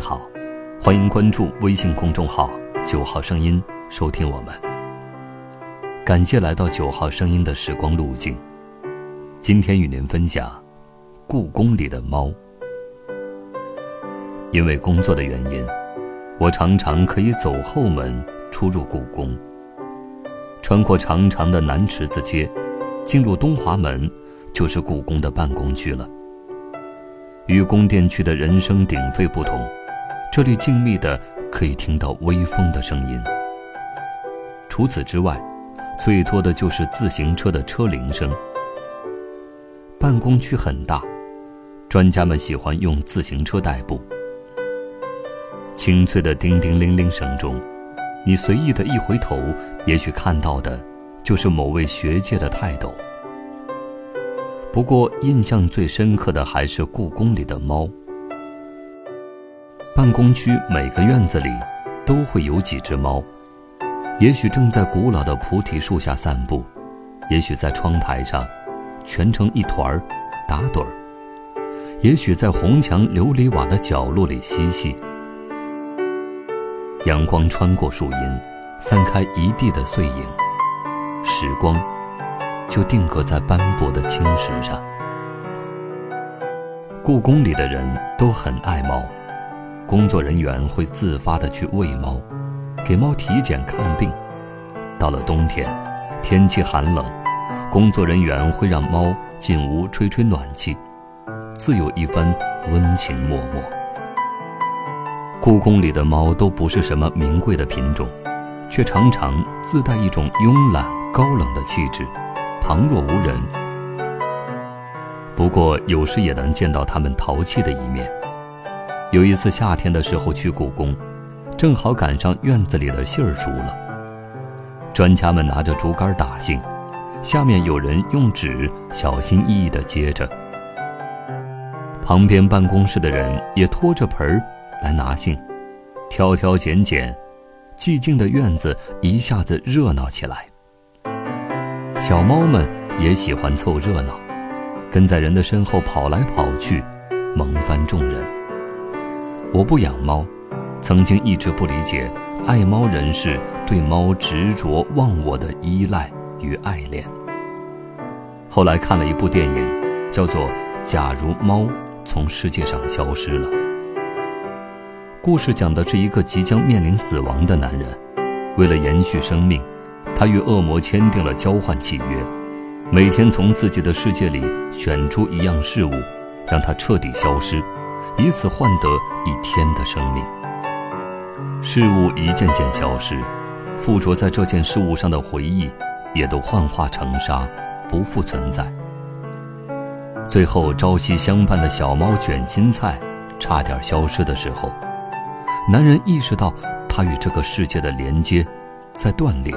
好，欢迎关注微信公众号“九号声音”，收听我们。感谢来到九号声音的时光路径。今天与您分享故宫里的猫。因为工作的原因，我常常可以走后门出入故宫。穿过长长的南池子街，进入东华门，就是故宫的办公区了。与宫殿区的人声鼎沸不同，这里静谧的可以听到微风的声音。除此之外，最多的就是自行车的车铃声。办公区很大，专家们喜欢用自行车代步。清脆的叮叮铃铃声中，你随意的一回头，也许看到的，就是某位学界的泰斗。不过，印象最深刻的还是故宫里的猫。办公区每个院子里，都会有几只猫，也许正在古老的菩提树下散步，也许在窗台上，蜷成一团儿，打盹儿，也许在红墙琉璃瓦的角落里嬉戏。阳光穿过树荫，散开一地的碎影，时光。就定格在斑驳的青石上。故宫里的人都很爱猫，工作人员会自发的去喂猫，给猫体检看病。到了冬天，天气寒冷，工作人员会让猫进屋吹吹暖气，自有一番温情脉脉。故宫里的猫都不是什么名贵的品种，却常常自带一种慵懒高冷的气质。旁若无人，不过有时也能见到他们淘气的一面。有一次夏天的时候去故宫，正好赶上院子里的杏儿熟了。专家们拿着竹竿打杏，下面有人用纸小心翼翼地接着。旁边办公室的人也拖着盆儿来拿杏，挑挑拣拣，寂静的院子一下子热闹起来。小猫们也喜欢凑热闹，跟在人的身后跑来跑去，萌翻众人。我不养猫，曾经一直不理解爱猫人士对猫执着忘我的依赖与爱恋。后来看了一部电影，叫做《假如猫从世界上消失了》。故事讲的是一个即将面临死亡的男人，为了延续生命。他与恶魔签订了交换契约，每天从自己的世界里选出一样事物，让它彻底消失，以此换得一天的生命。事物一件件消失，附着在这件事物上的回忆，也都幻化成沙，不复存在。最后，朝夕相伴的小猫卷心菜差点消失的时候，男人意识到他与这个世界的连接在断裂。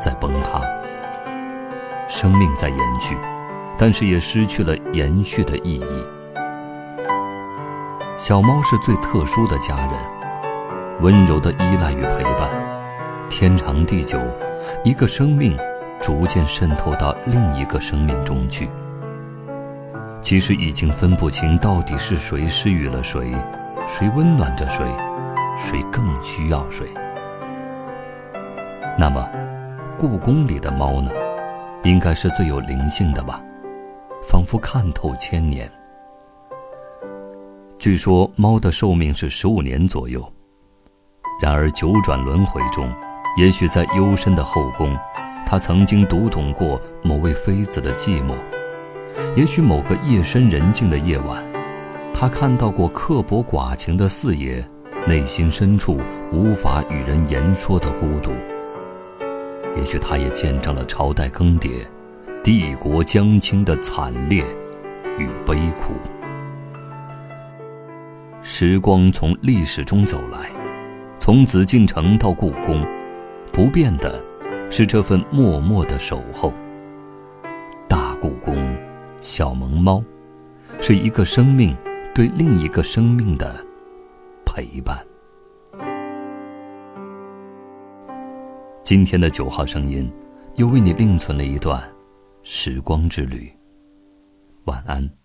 在崩塌，生命在延续，但是也失去了延续的意义。小猫是最特殊的家人，温柔的依赖与陪伴，天长地久，一个生命逐渐渗透到另一个生命中去。其实已经分不清到底是谁施予了谁，谁温暖着谁，谁更需要谁。那么。故宫里的猫呢，应该是最有灵性的吧，仿佛看透千年。据说猫的寿命是十五年左右，然而九转轮回中，也许在幽深的后宫，它曾经读懂过某位妃子的寂寞；也许某个夜深人静的夜晚，它看到过刻薄寡情的四爷内心深处无法与人言说的孤独。也许他也见证了朝代更迭、帝国将倾的惨烈与悲苦。时光从历史中走来，从紫禁城到故宫，不变的是这份默默的守候。大故宫，小萌猫，是一个生命对另一个生命的陪伴。今天的九号声音，又为你另存了一段时光之旅。晚安。